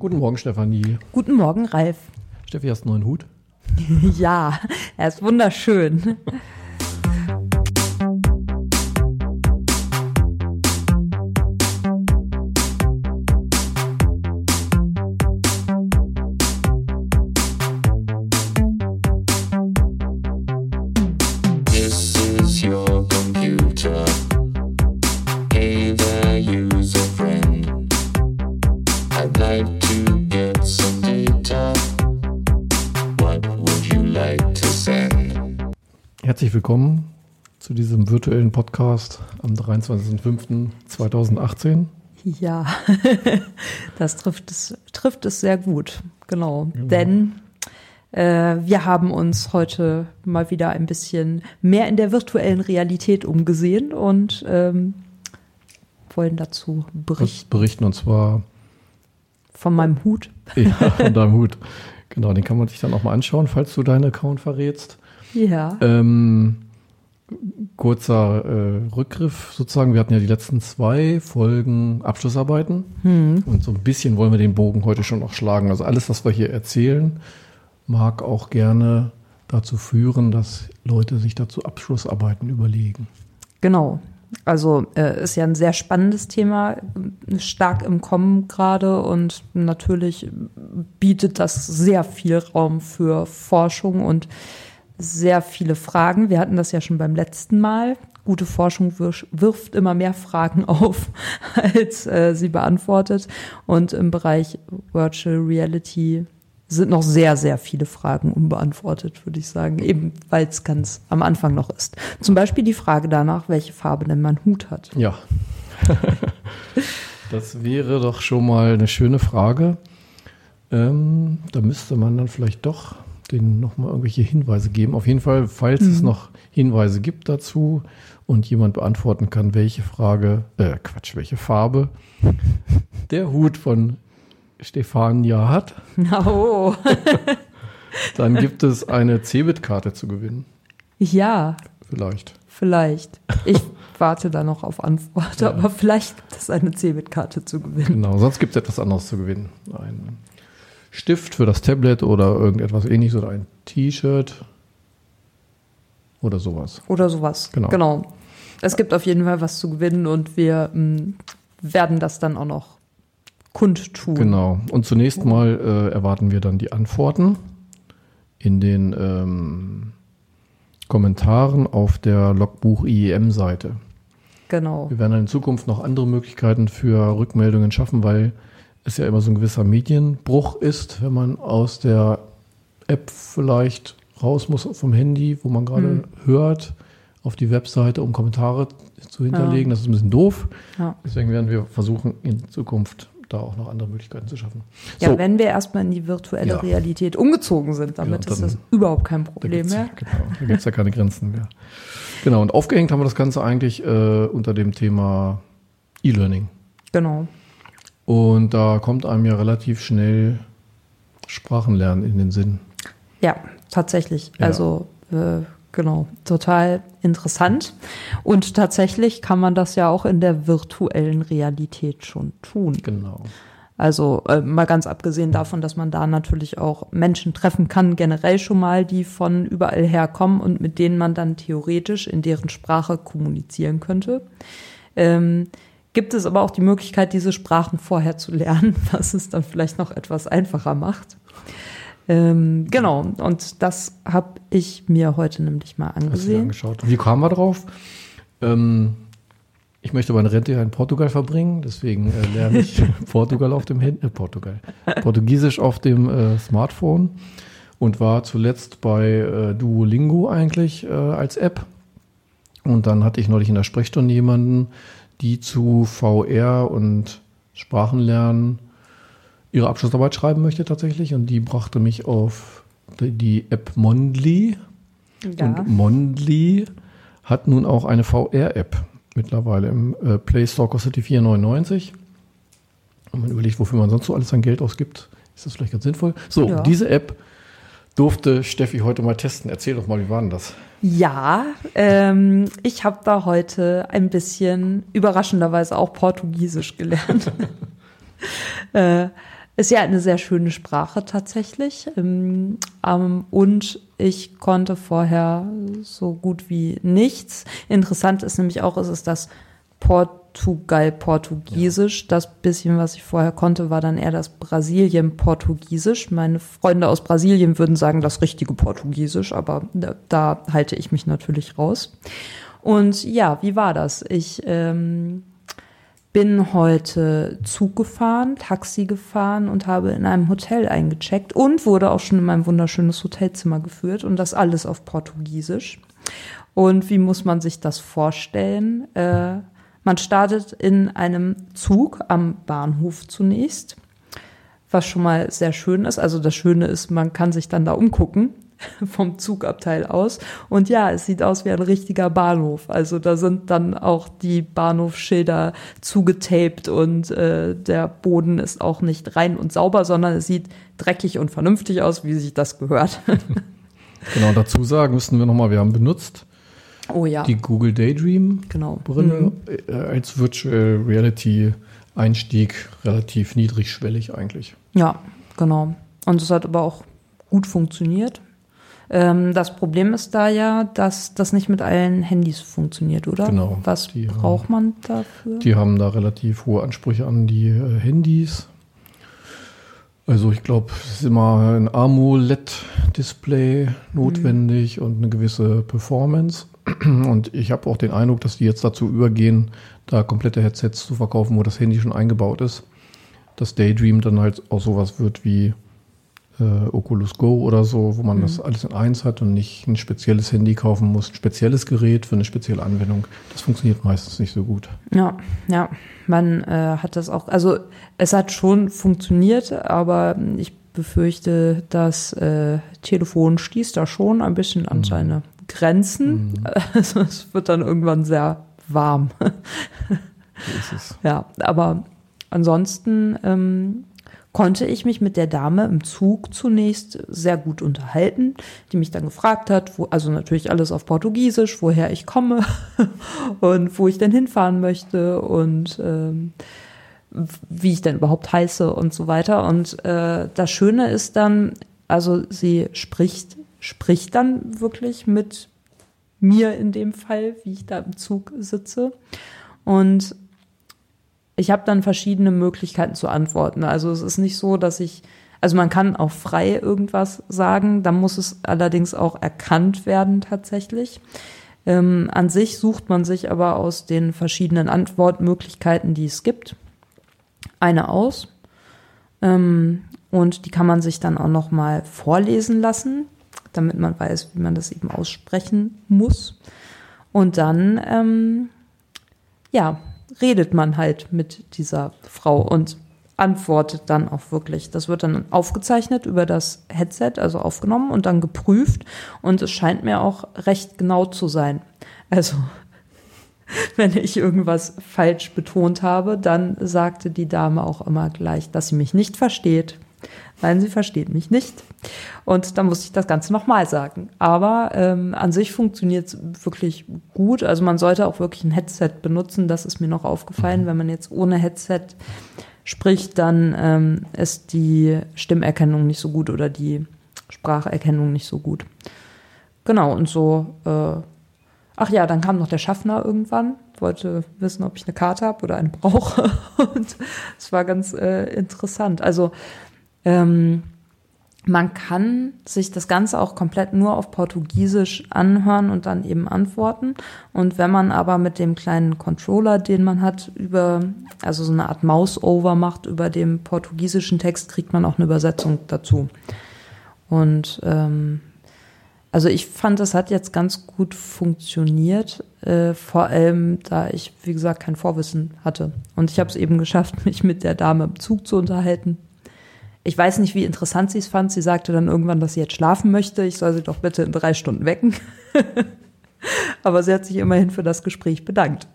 Guten Morgen, Stefanie. Guten Morgen, Ralf. Steffi, hast du einen neuen Hut? ja, er ist wunderschön. Virtuellen Podcast am 23.05.2018. Ja, das trifft es, trifft es sehr gut. Genau. Denn äh, wir haben uns heute mal wieder ein bisschen mehr in der virtuellen Realität umgesehen und ähm, wollen dazu Das berichten berichten und zwar von meinem Hut. ja, von deinem Hut. Genau, den kann man sich dann auch mal anschauen, falls du deinen Account verrätst. Ja. Ähm, kurzer äh, Rückgriff sozusagen. Wir hatten ja die letzten zwei Folgen Abschlussarbeiten und so ein bisschen wollen wir den Bogen heute schon noch schlagen. Also alles, was wir hier erzählen, mag auch gerne dazu führen, dass Leute sich dazu Abschlussarbeiten überlegen. Genau. Also äh, ist ja ein sehr spannendes Thema, stark im Kommen gerade und natürlich bietet das sehr viel Raum für Forschung und sehr viele Fragen. Wir hatten das ja schon beim letzten Mal. Gute Forschung wirf- wirft immer mehr Fragen auf, als äh, sie beantwortet. Und im Bereich Virtual Reality sind noch sehr, sehr viele Fragen unbeantwortet, würde ich sagen. Eben weil es ganz am Anfang noch ist. Zum Beispiel die Frage danach, welche Farbe denn mein Hut hat. Ja. das wäre doch schon mal eine schöne Frage. Ähm, da müsste man dann vielleicht doch denen nochmal irgendwelche Hinweise geben. Auf jeden Fall, falls es noch Hinweise gibt dazu und jemand beantworten kann, welche Frage, äh, Quatsch, welche Farbe der Hut von Stefania hat, Oh. dann gibt es eine Cebit-Karte zu gewinnen. Ja, Vielleicht. vielleicht. Ich warte da noch auf Antwort, aber vielleicht gibt es eine Cebit-Karte zu gewinnen. Genau, sonst gibt es etwas anderes zu gewinnen. Ein Stift für das Tablet oder irgendetwas ähnliches oder ein T-Shirt oder sowas. Oder sowas. Genau. genau. Es gibt auf jeden Fall was zu gewinnen und wir mh, werden das dann auch noch kundtun. Genau. Und zunächst mal äh, erwarten wir dann die Antworten in den ähm, Kommentaren auf der Logbuch IEM-Seite. Genau. Wir werden in Zukunft noch andere Möglichkeiten für Rückmeldungen schaffen, weil es ja immer so ein gewisser Medienbruch ist, wenn man aus der App vielleicht raus muss vom Handy, wo man gerade Hm. hört, auf die Webseite, um Kommentare zu hinterlegen. Das ist ein bisschen doof. Ja. Deswegen werden wir versuchen, in Zukunft da auch noch andere Möglichkeiten zu schaffen. Ja, So, wenn wir erstmal in die virtuelle Ja. Realität umgezogen sind, damit Ja, ist das überhaupt kein da Problem gibt's, mehr. genau, da gibt es ja keine Grenzen mehr. Genau, und aufgehängt haben wir das Ganze eigentlich äh, unter dem Thema E-Learning. Genau. Und da kommt einem ja relativ schnell Sprachenlernen in den Sinn. Ja, tatsächlich. Ja. Also äh, genau, total interessant. Und tatsächlich kann man das ja auch in der virtuellen Realität schon tun. Genau. Also äh, mal ganz abgesehen davon, dass man da natürlich auch Menschen treffen kann, generell schon mal, die von überall her kommen und mit denen man dann theoretisch in deren Sprache kommunizieren könnte. Ähm, gibt es aber auch die Möglichkeit, diese Sprachen vorher zu lernen, was es dann vielleicht noch etwas einfacher macht. Ähm, genau, und das habe ich mir heute nämlich mal angesehen. angeschaut. Wie kamen wir drauf? Ähm, ich möchte meine Rente ja in Portugal verbringen, deswegen äh, lerne ich Portugal auf dem Handy, äh, Portugal, Portugiesisch auf dem äh, Smartphone und war zuletzt bei äh, Duolingo eigentlich äh, als App. Und dann hatte ich neulich in der Sprechstunde jemanden, die zu VR und Sprachenlernen ihre Abschlussarbeit schreiben möchte tatsächlich. Und die brachte mich auf die, App Mondly. Ja. Und Mondly hat nun auch eine VR-App mittlerweile im äh, Play Store kostet die 4,99. Und man überlegt, wofür man sonst so alles an Geld ausgibt, ist das vielleicht ganz sinnvoll. So, Ja. diese App durfte Steffi heute mal testen. Erzähl doch mal, wie war denn das? Ja, ähm, ich habe da heute ein bisschen überraschenderweise auch Portugiesisch gelernt. äh, Ist ja eine sehr schöne Sprache tatsächlich. Ähm, ähm, und ich konnte vorher so gut wie nichts. Interessant ist nämlich auch, es ist das Portugal-Portugiesisch. Das bisschen, was ich vorher konnte, war dann eher das Brasilien-Portugiesisch. Meine Freunde aus Brasilien würden sagen, das richtige Portugiesisch, aber da, da halte ich mich natürlich raus. Und ja, wie war das? Ich ähm, bin heute Zug gefahren, Taxi gefahren und habe in einem Hotel eingecheckt und wurde auch schon in mein wunderschönes Hotelzimmer geführt und das alles auf Portugiesisch. Und wie muss man sich das vorstellen? Äh, man startet in einem Zug am Bahnhof zunächst, was schon mal sehr schön ist. Also das Schöne ist, man kann sich dann da umgucken vom Zugabteil aus. Und ja, es sieht aus wie ein richtiger Bahnhof. Also da sind dann auch die Bahnhofsschilder zugetaped und äh, der Boden ist auch nicht rein und sauber, sondern es sieht dreckig und vernünftig aus, wie sich das gehört. Genau, dazu sagen müssten wir nochmal, wir haben benutzt oh ja, die Google Daydream genau. Brille äh, als Virtual Reality Einstieg relativ niedrigschwellig eigentlich. Ja, genau. Und es hat aber auch gut funktioniert. Ähm, das Problem ist da ja, dass das nicht mit allen Handys funktioniert, oder? Genau. Was Die haben- braucht man dafür? Die haben da relativ hohe Ansprüche an die äh, Handys. Also ich glaube, es ist immer ein AMOLED-Display notwendig und eine gewisse Performance. Und ich habe auch den Eindruck, dass die jetzt dazu übergehen, da komplette Headsets zu verkaufen, wo das Handy schon eingebaut ist. Dass Daydream dann halt auch sowas wird wie äh, Oculus Go oder so, wo man das alles in eins hat und nicht ein spezielles Handy kaufen muss, ein spezielles Gerät für eine spezielle Anwendung. Das funktioniert meistens nicht so gut. Ja, ja. Man äh, hat das auch, also es hat schon funktioniert, aber ich befürchte, das äh, Telefon stieß da schon ein bisschen an seine Grenzen. Also es wird dann irgendwann sehr warm. Ja, aber ansonsten ähm, konnte ich mich mit der Dame im Zug zunächst sehr gut unterhalten, die mich dann gefragt hat, wo, also natürlich alles auf Portugiesisch, woher ich komme und wo ich denn hinfahren möchte und ähm, wie ich denn überhaupt heiße und so weiter. Und äh, das Schöne ist dann, also sie spricht, spricht dann wirklich mit mir in dem Fall, wie ich da im Zug sitze. Und ich habe dann verschiedene Möglichkeiten zu antworten. Also es ist nicht so, dass ich, also man kann auch frei irgendwas sagen, dann muss es allerdings auch erkannt werden tatsächlich. Ähm, an sich sucht man sich aber aus den verschiedenen Antwortmöglichkeiten, die es gibt, eine aus. Ähm, und die kann man sich dann auch noch mal vorlesen lassen, damit man weiß, wie man das eben aussprechen muss. Und dann, ähm, ja, redet man halt mit dieser Frau und antwortet dann auch wirklich. Das wird dann aufgezeichnet über das Headset, also aufgenommen und dann geprüft. Und es scheint mir auch recht genau zu sein. Also, wenn ich irgendwas falsch betont habe, dann sagte die Dame auch immer gleich, dass sie mich nicht versteht. Nein, sie versteht mich nicht. Und dann musste ich das Ganze nochmal sagen. Aber ähm, an sich funktioniert es wirklich gut. Also man sollte auch wirklich ein Headset benutzen. Das ist mir noch aufgefallen. Wenn man jetzt ohne Headset spricht, dann ähm, ist die Stimmerkennung nicht so gut oder die Spracherkennung nicht so gut. Genau, und so, äh, ach ja, dann kam noch der Schaffner irgendwann, wollte wissen, ob ich eine Karte habe oder eine brauche. Und es war ganz äh, interessant. Also ähm, man kann sich das Ganze auch komplett nur auf Portugiesisch anhören und dann eben antworten. Und wenn man aber mit dem kleinen Controller, den man hat, über, also so eine Art Mouse-Over macht über dem portugiesischen Text, kriegt man auch eine Übersetzung dazu. Und ähm, also ich fand, das hat jetzt ganz gut funktioniert, äh, vor allem da ich, wie gesagt, kein Vorwissen hatte. Und ich habe es eben geschafft, mich mit der Dame im Zug zu unterhalten. Ich weiß nicht, wie interessant sie es fand. Sie sagte dann irgendwann, dass sie jetzt schlafen möchte. Ich soll sie doch bitte in drei Stunden wecken. Aber sie hat sich immerhin für das Gespräch bedankt.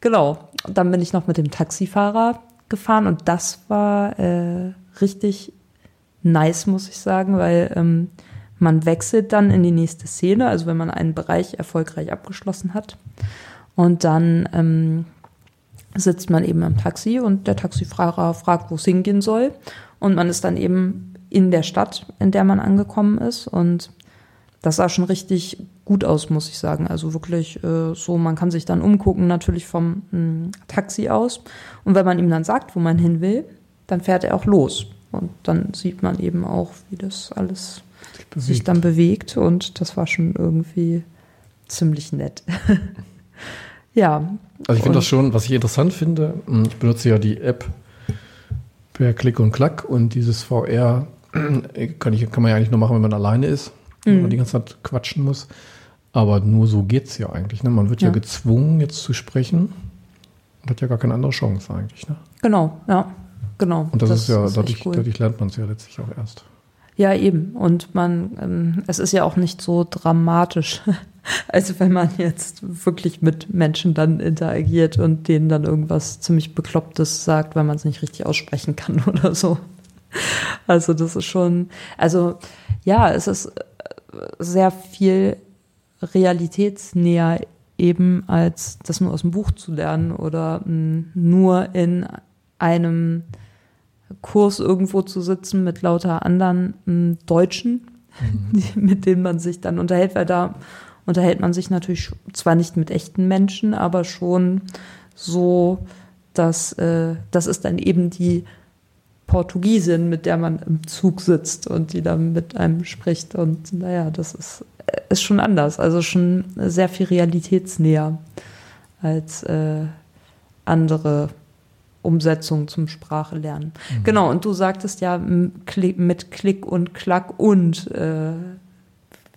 Genau. Und dann bin ich noch mit dem Taxifahrer gefahren und das war äh, richtig nice, muss ich sagen, weil ähm, man wechselt dann in die nächste Szene, also wenn man einen Bereich erfolgreich abgeschlossen hat. Und dann ähm, sitzt man eben im Taxi und der Taxifahrer fragt, wo es hingehen soll. Und man ist dann eben in der Stadt, in der man angekommen ist und das sah schon richtig gut aus, muss ich sagen. Also wirklich äh, so, man kann sich dann umgucken, natürlich vom mh, Taxi aus. Und wenn man ihm dann sagt, wo man hin will, dann fährt er auch los. Und dann sieht man eben auch, wie das alles sich dann bewegt. Und das war schon irgendwie ziemlich nett. ja. Also ich finde das schon, was ich interessant finde, mh, ich benutze ja die App per Klick und Klack und dieses VR kann, ich, kann man ja eigentlich nur machen, wenn man alleine ist, wenn Mhm. man die ganze Zeit quatschen muss. Aber nur so geht's ja eigentlich. Ne? Man wird ja. Ja. gezwungen, jetzt zu sprechen und hat ja gar keine andere Chance eigentlich. Ne? Genau, ja. Genau. Und das, ist ja, echt dadurch, cool. dadurch lernt man es ja letztlich auch erst. Ja, eben. Und man, ähm, es ist ja auch nicht so dramatisch. Also wenn man jetzt wirklich mit Menschen dann interagiert und denen dann irgendwas ziemlich Beklopptes sagt, weil man es nicht richtig aussprechen kann oder so. Also das ist schon, also ja, es ist äh, sehr viel realitätsnäher eben als das nur aus dem Buch zu lernen oder mh, nur in einem Kurs irgendwo zu sitzen mit lauter anderen mh, Deutschen, die, mit denen man sich dann unterhält, weil da unterhält man sich natürlich zwar nicht mit echten Menschen, aber schon so, dass äh, das ist dann eben die Portugiesin, mit der man im Zug sitzt und die dann mit einem spricht. Und naja, das ist, äh, ist schon anders, also schon sehr viel realitätsnäher als äh, andere Umsetzungen zum Sprache lernen. Genau, und du sagtest ja mit Klick und Klack und äh,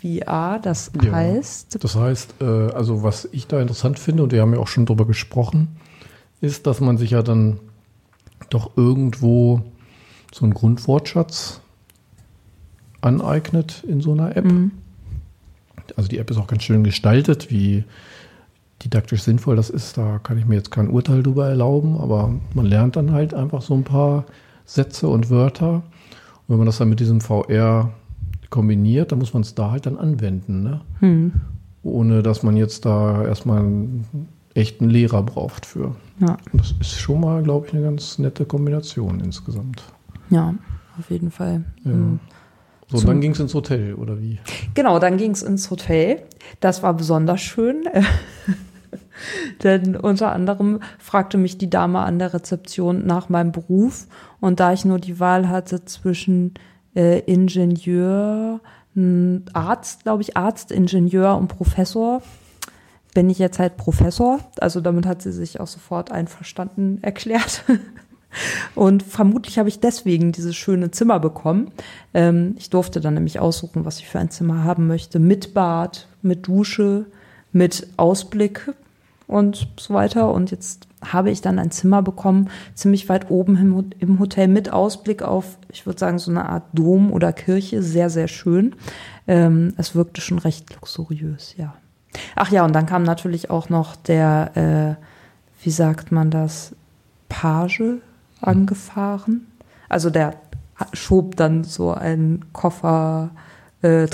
VR, das Ja. heißt, Das heißt, äh, also was ich da interessant finde, und wir haben ja auch schon drüber gesprochen, ist, dass man sich ja dann doch irgendwo so einen Grundwortschatz aneignet in so einer App. Mhm. Also die App ist auch ganz schön gestaltet, wie didaktisch sinnvoll das ist. Da kann ich mir jetzt kein Urteil drüber erlauben, aber man lernt dann halt einfach so ein paar Sätze und Wörter. Und wenn man das dann mit diesem VR kombiniert, dann muss man es da halt dann anwenden. Ne? hm, ohne dass man jetzt da erstmal einen echten Lehrer braucht für. ja, das ist schon mal, glaube ich, eine ganz nette Kombination insgesamt. ja, auf jeden Fall. Ja. Mhm. So, und Zum- dann ging es ins Hotel, oder wie? Genau, dann ging es ins Hotel. Das war besonders schön. Denn unter anderem fragte mich die Dame an der Rezeption nach meinem Beruf. Und da ich nur die Wahl hatte zwischen äh, Ingenieur, Arzt, glaube ich, Arzt, Ingenieur und Professor, bin ich jetzt halt Professor. Also damit hat sie sich auch sofort einverstanden erklärt. Und vermutlich habe ich deswegen dieses schöne Zimmer bekommen. Ähm, ich durfte dann nämlich aussuchen, was ich für ein Zimmer haben möchte. Mit Bad, mit Dusche, mit Ausblick und so weiter. Und jetzt habe ich dann ein Zimmer bekommen, ziemlich weit oben im, Ho- im Hotel mit Ausblick auf, ich würde sagen, so eine Art Dom oder Kirche. Sehr, sehr schön. Ähm, es wirkte schon recht luxuriös, ja. Ach ja, und dann kam natürlich auch noch der, äh, wie sagt man das, Page angefahren. Also der schob dann so ein Koffer äh,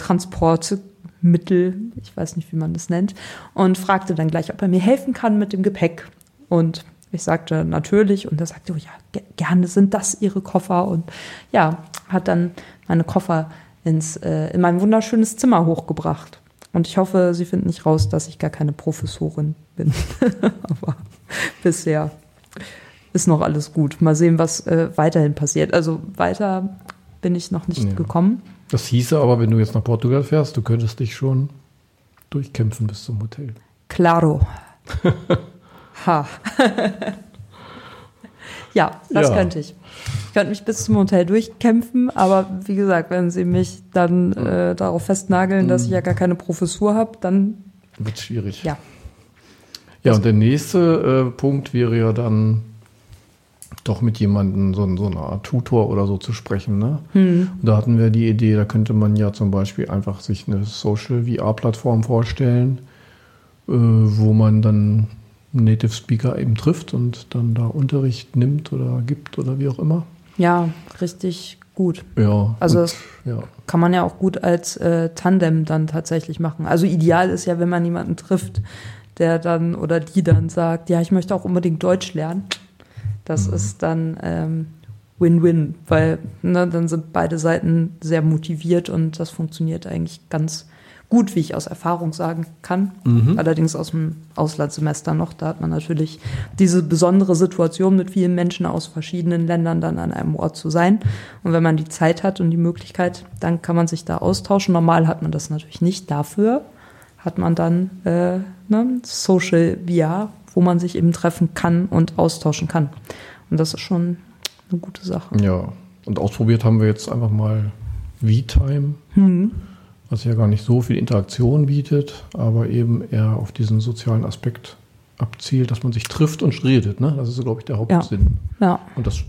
Transportmittel, ich weiß nicht, wie man das nennt, und fragte dann gleich, ob er mir helfen kann mit dem Gepäck. Und ich sagte natürlich und er sagte, oh ja, ge- gerne sind das Ihre Koffer und ja, hat dann meine Koffer ins, äh, in mein wunderschönes Zimmer hochgebracht. Und ich hoffe, Sie finden nicht raus, dass ich gar keine Professorin bin. Aber bisher ist noch alles gut. Mal sehen, was äh, weiterhin passiert. Also weiter bin ich noch nicht Ja. gekommen. Das hieße aber, wenn du jetzt nach Portugal fährst, du könntest dich schon durchkämpfen bis zum Hotel. Claro. ha. ja, das Ja. könnte ich. Ich könnte mich bis zum Hotel durchkämpfen, aber wie gesagt, wenn sie mich dann äh, darauf festnageln, dass ich ja gar keine Professur habe, dann Wird schwierig. ja. Ja, und der nächste äh, Punkt wäre ja dann doch mit jemandem, so, so einer Art Tutor oder so zu sprechen. Ne? Hm. Und da hatten wir die Idee, da könnte man ja zum Beispiel einfach sich eine Social VR-Plattform vorstellen, äh, wo man dann einen Native Speaker eben trifft und dann da Unterricht nimmt oder gibt oder wie auch immer. Ja, richtig gut. Ja. Also und, ja. Kann man ja auch gut als äh, Tandem dann tatsächlich machen. Also ideal ist ja, wenn man jemanden trifft, der dann oder die dann sagt, ja, ich möchte auch unbedingt Deutsch lernen. Das Mhm. ist dann ähm, Win-Win, weil ne, dann sind beide Seiten sehr motiviert und das funktioniert eigentlich ganz gut, wie ich aus Erfahrung sagen kann. Allerdings aus dem Auslandssemester noch, da hat man natürlich diese besondere Situation mit vielen Menschen aus verschiedenen Ländern dann an einem Ort zu sein. Und wenn man die Zeit hat und die Möglichkeit, dann kann man sich da austauschen. Normal hat man das natürlich nicht. Dafür hat man dann äh, ne, Social VR, wo man sich eben treffen kann und austauschen kann. Und das ist schon eine gute Sache. Ja, und ausprobiert haben wir jetzt einfach mal V-Time, was ja gar nicht so viel Interaktion bietet, aber eben eher auf diesen sozialen Aspekt abzielt, dass man sich trifft und redet. Ne? Das ist, glaube ich, der Hauptsinn. Ja, Und das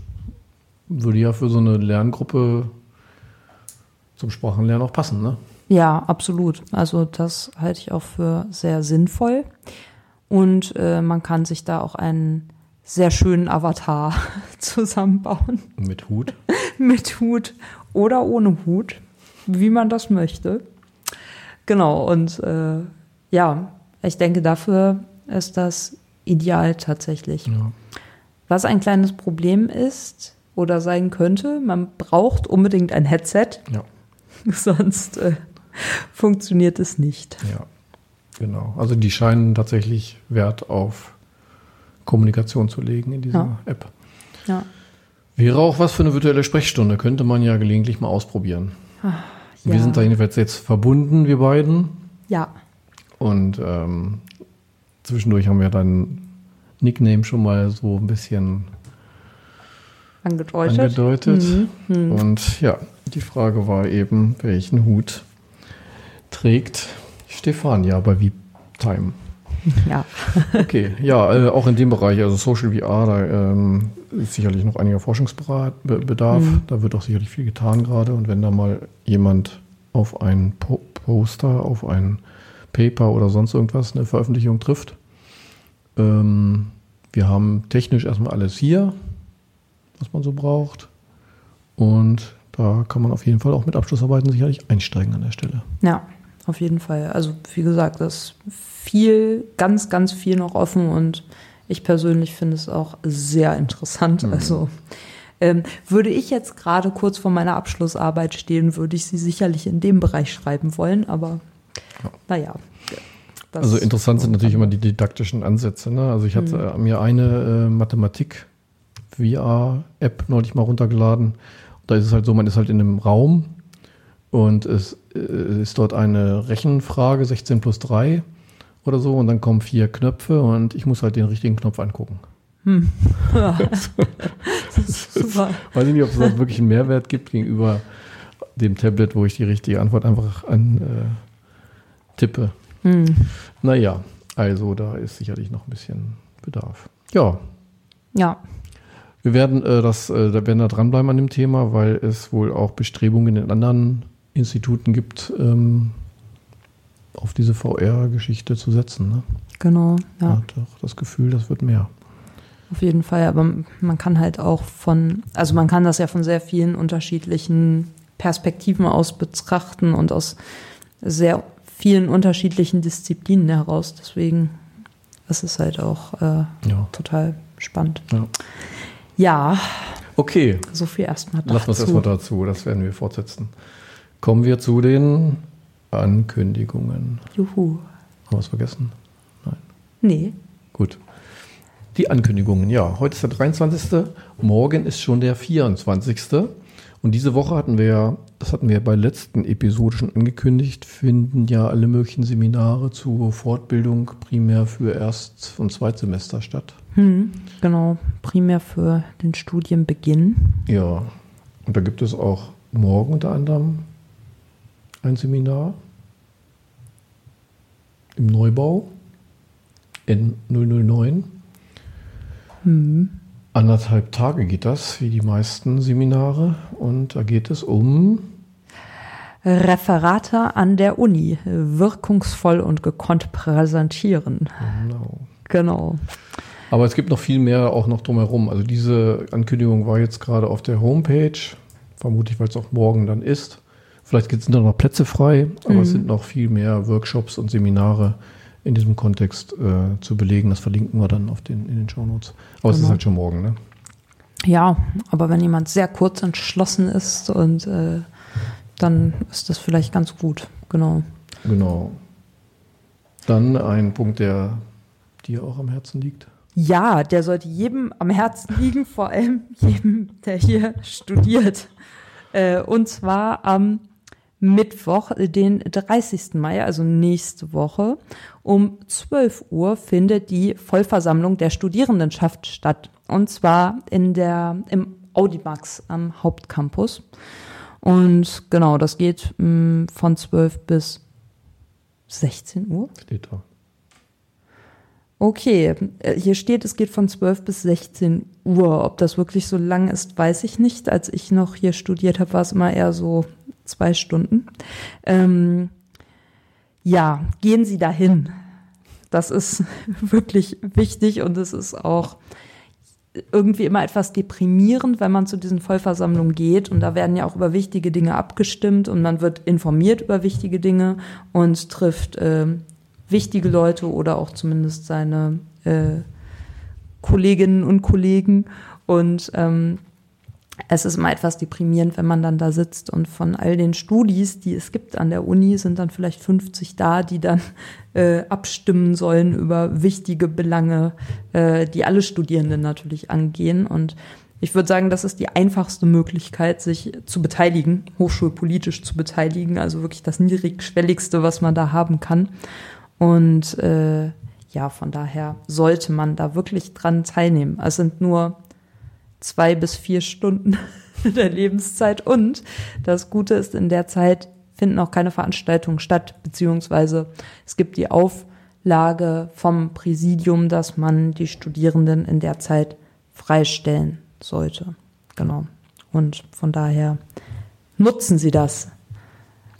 würde ja für so eine Lerngruppe zum Sprachenlernen auch passen. Ne? ja, absolut. Also das halte ich auch für sehr sinnvoll. Und äh, man kann sich da auch einen sehr schönen Avatar zusammenbauen. Mit Hut. Mit Hut oder ohne Hut, wie man das möchte. Genau, und äh, ja, ich denke, dafür ist das ideal tatsächlich. Ja. Was ein kleines Problem ist oder sein könnte, man braucht unbedingt ein Headset, Ja, sonst äh, funktioniert es nicht. ja, genau. Also die scheinen tatsächlich Wert auf Kommunikation zu legen in dieser Ja. App. Ja, Wäre auch was für eine virtuelle Sprechstunde, könnte man ja gelegentlich mal ausprobieren. Wir ja. sind da jedenfalls jetzt verbunden, wir beiden. ja, Und ähm, zwischendurch haben wir dann Nickname schon mal so ein bisschen angedeutet. angedeutet. Mhm. Und ja, die Frage war eben, welchen Hut trägt Stefania bei V-Time? Ja, Okay, ja, äh, auch in dem Bereich, also Social VR, da ähm, ist sicherlich noch einiger Forschungsbedarf. Mhm. Da wird auch sicherlich viel getan gerade. Und wenn da mal jemand auf ein po Poster, auf ein Paper oder sonst irgendwas eine Veröffentlichung trifft, ähm, wir haben technisch erstmal alles hier, was man so braucht. Und da kann man auf jeden Fall auch mit Abschlussarbeiten sicherlich einsteigen an der Stelle. ja, auf jeden Fall. Also wie gesagt, das ist viel, ganz, ganz viel noch offen und ich persönlich finde es auch sehr interessant. Also ähm, würde ich jetzt gerade kurz vor meiner Abschlussarbeit stehen, würde ich sie sicherlich in dem Bereich schreiben wollen, aber Ja. naja. das- Also interessant sind natürlich immer die didaktischen Ansätze. Ne? Also ich hatte äh, mir eine äh, Mathematik-VR-App neulich mal runtergeladen. Da ist es halt so, man ist halt in einem Raum und es äh, ist dort eine Rechenfrage, 16 plus 3 oder so, und dann kommen vier Knöpfe und ich muss halt den richtigen Knopf angucken. das ist super. Weiß ich nicht, ob es da wirklich einen Mehrwert gibt gegenüber dem Tablet, wo ich die richtige Antwort einfach an äh, tippe. Hm. Naja, also da ist sicherlich noch ein bisschen Bedarf. Ja, Ja, wir werden äh, das, äh, da werden da dranbleiben an dem Thema, weil es wohl auch Bestrebungen in anderen Instituten gibt, ähm, auf diese VR-Geschichte zu setzen. Ne? genau. Ja. Ja. Hat doch das Gefühl, das wird mehr. Auf jeden Fall, aber man kann halt auch von, also man kann das ja von sehr vielen unterschiedlichen Perspektiven aus betrachten und aus sehr vielen unterschiedlichen Disziplinen heraus. Deswegen ist es halt auch äh, Ja. total spannend. ja. Ja, Okay, so viel erstmal lassen wir es dazu. erstmal dazu, das werden wir fortsetzen. Kommen wir zu den Ankündigungen. Juhu. Haben wir was vergessen? Nee. Gut. Die Ankündigungen, ja. Heute ist der 23. Morgen ist schon der 24. Und diese Woche hatten wir ja, das hatten wir bei der letzten Episode schon angekündigt, finden ja alle möglichen Seminare zur Fortbildung primär für Erst- und Zweitsemester statt. Hm, genau, primär für den Studienbeginn. Ja. Und da gibt es auch morgen unter anderem ein Seminar im Neubau N009. Anderthalb Tage geht das, wie die meisten Seminare. Und da geht es um, Referate an der Uni, wirkungsvoll und gekonnt präsentieren. genau. Genau. Aber es gibt noch viel mehr auch noch drumherum. Also diese Ankündigung war jetzt gerade auf der Homepage, vermutlich weil es auch morgen dann ist. Vielleicht sind da noch Plätze frei, aber es sind noch viel mehr Workshops und Seminare in diesem Kontext äh, zu belegen. Das verlinken wir dann auf den, in den Shownotes. Aber es ist Genau. halt schon morgen, ne? Ja, aber wenn jemand sehr kurz entschlossen ist und äh, dann ist das vielleicht ganz gut. Genau. Genau. Dann ein Punkt, der dir auch am Herzen liegt. Ja, der sollte jedem am Herzen liegen, vor allem jedem, der hier studiert. Äh, und zwar am Mittwoch, den 30. Mai, also nächste Woche, um 12 Uhr findet die Vollversammlung der Studierendenschaft statt. Und zwar in der, im Audimax am Hauptcampus. Und genau, das geht mh, von 12 bis 16 Uhr. Steht da. Okay, äh, hier steht, es geht von 12 bis 16 Uhr. Ob das wirklich so lang ist, weiß ich nicht. Als ich noch hier studiert habe, war es immer eher so zwei Stunden. Ähm, ja, gehen Sie dahin. Das ist wirklich wichtig und es ist auch irgendwie immer etwas deprimierend, wenn man zu diesen Vollversammlungen geht und da werden ja auch über wichtige Dinge abgestimmt und man wird informiert über wichtige Dinge und trifft äh, wichtige Leute oder auch zumindest seine äh, Kolleginnen und Kollegen und ähm, es ist immer etwas deprimierend, wenn man dann da sitzt und von all den Studis, die es gibt an der Uni, sind dann vielleicht 50 da, die dann äh, abstimmen sollen über wichtige Belange, äh, die alle Studierenden natürlich angehen. Und ich würde sagen, das ist die einfachste Möglichkeit, sich zu beteiligen, hochschulpolitisch zu beteiligen, also wirklich das niedrigschwelligste, was man da haben kann. Und äh, ja, von daher sollte man da wirklich dran teilnehmen. Es sind nur zwei bis vier Stunden der Lebenszeit. Und das Gute ist, in der Zeit finden auch keine Veranstaltungen statt, beziehungsweise es gibt die Auflage vom Präsidium, dass man die Studierenden in der Zeit freistellen sollte. Genau. Und von daher nutzen Sie das.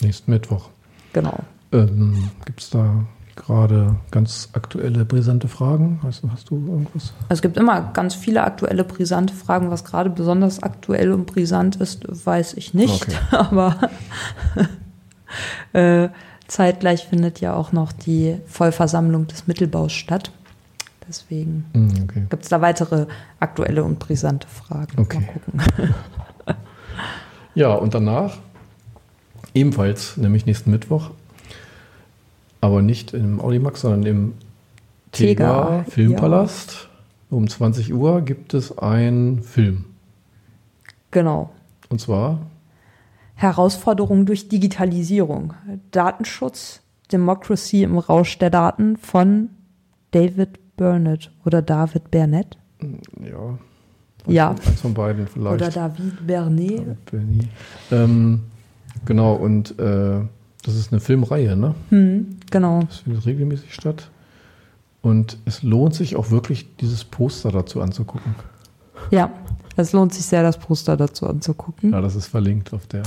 Nächsten Mittwoch. Genau. Ähm, Gibt es da gerade ganz aktuelle, brisante Fragen? Hast, du- hast du irgendwas? Also es gibt immer ganz viele aktuelle, brisante Fragen. Was gerade besonders aktuell und brisant ist, weiß ich nicht. Okay. Aber äh, zeitgleich findet ja auch noch die Vollversammlung des Mittelbaus statt. Deswegen Hm, okay. gibt es da weitere aktuelle und brisante Fragen. Okay. Mal gucken. Ja, und danach ebenfalls, nämlich nächsten Mittwoch, aber nicht im Audimax, sondern im Tega, Filmpalast. Um 20 Uhr gibt es einen Film. Genau. Und zwar, Herausforderungen durch Digitalisierung. Datenschutz, Democracy im Rausch der Daten von David Burnett oder David Burnett. ja, Ja. eins von beiden vielleicht. Oder David Bernet. David Bernie. Ähm, genau, und äh, das ist eine Filmreihe, ne? Hm, genau. Das findet regelmäßig statt. Und es lohnt sich auch wirklich, dieses Poster dazu anzugucken. Ja, es lohnt sich sehr, das Poster dazu anzugucken. Ja, das ist verlinkt auf der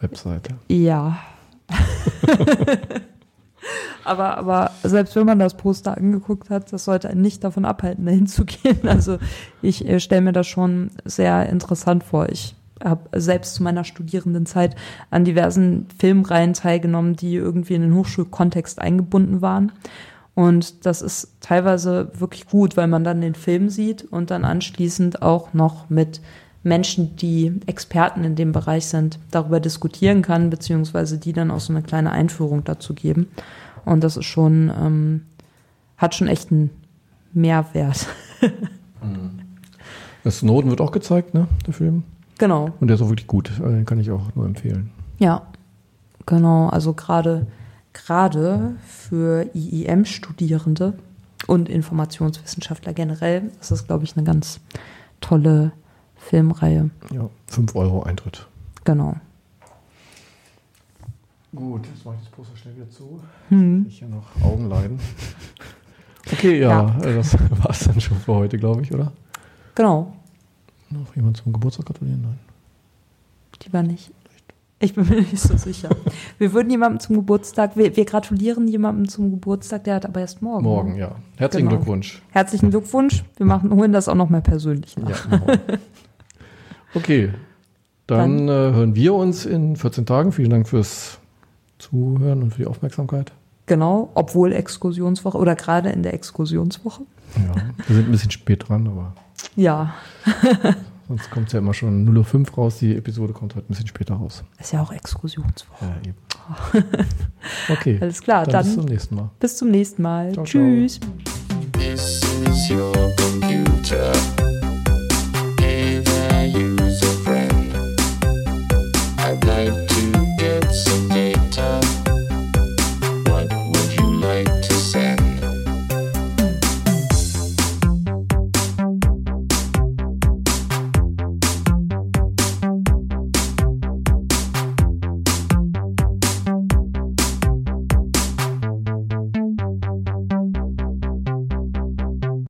Webseite. Ja. aber, aber selbst wenn man das Poster angeguckt hat, das sollte einen nicht davon abhalten, dahin zu gehen. Also ich äh, stelle mir das schon sehr interessant vor. Ich habe selbst zu meiner Studierendenzeit an diversen Filmreihen teilgenommen, die irgendwie in den Hochschulkontext eingebunden waren. Und das ist teilweise wirklich gut, weil man dann den Film sieht und dann anschließend auch noch mit Menschen, die Experten in dem Bereich sind, darüber diskutieren kann, beziehungsweise die dann auch so eine kleine Einführung dazu geben. Und das ist schon, ähm, hat schon echt einen Mehrwert. Das Snowden wird auch gezeigt, ne? Der Film. Genau. Und der ist auch wirklich gut. Also Den kann ich auch nur empfehlen. Ja, genau. Also gerade gerade für IIM-Studierende und Informationswissenschaftler generell ist das, glaube ich, eine ganz tolle Filmreihe. Ja, 5 Euro Eintritt. Genau. Gut, jetzt mache ich das Poster schnell wieder zu. Hm. Ich hier noch Augenleiden. Okay, ja, äh, das war es dann schon für heute, glaube ich, oder? Genau. Noch jemand zum Geburtstag gratulieren? Nein. Lieber nicht. Ich bin mir nicht so sicher. Wir würden jemandem zum Geburtstag, wir, wir gratulieren jemandem zum Geburtstag, der hat aber erst morgen. Morgen, ja. Herzlichen Genau. Glückwunsch. Herzlichen Glückwunsch. Wir machen, holen das auch noch mal persönlich nach. Ja, wir. okay, dann, äh, hören wir uns in 14 Tagen. Vielen Dank fürs Zuhören und für die Aufmerksamkeit. Genau, obwohl Exkursionswoche oder gerade in der Exkursionswoche. Ja, wir sind ein bisschen spät dran, aber ja. Sonst kommt es ja immer schon 0.05 Uhr raus. Die Episode kommt heute ein bisschen später raus. Ist ja auch Exkursionswoche. Ja, eben. Okay. Alles klar, dann, dann, bis zum nächsten Mal. Bis zum nächsten Mal. Ciao, Tschüss. Ciao.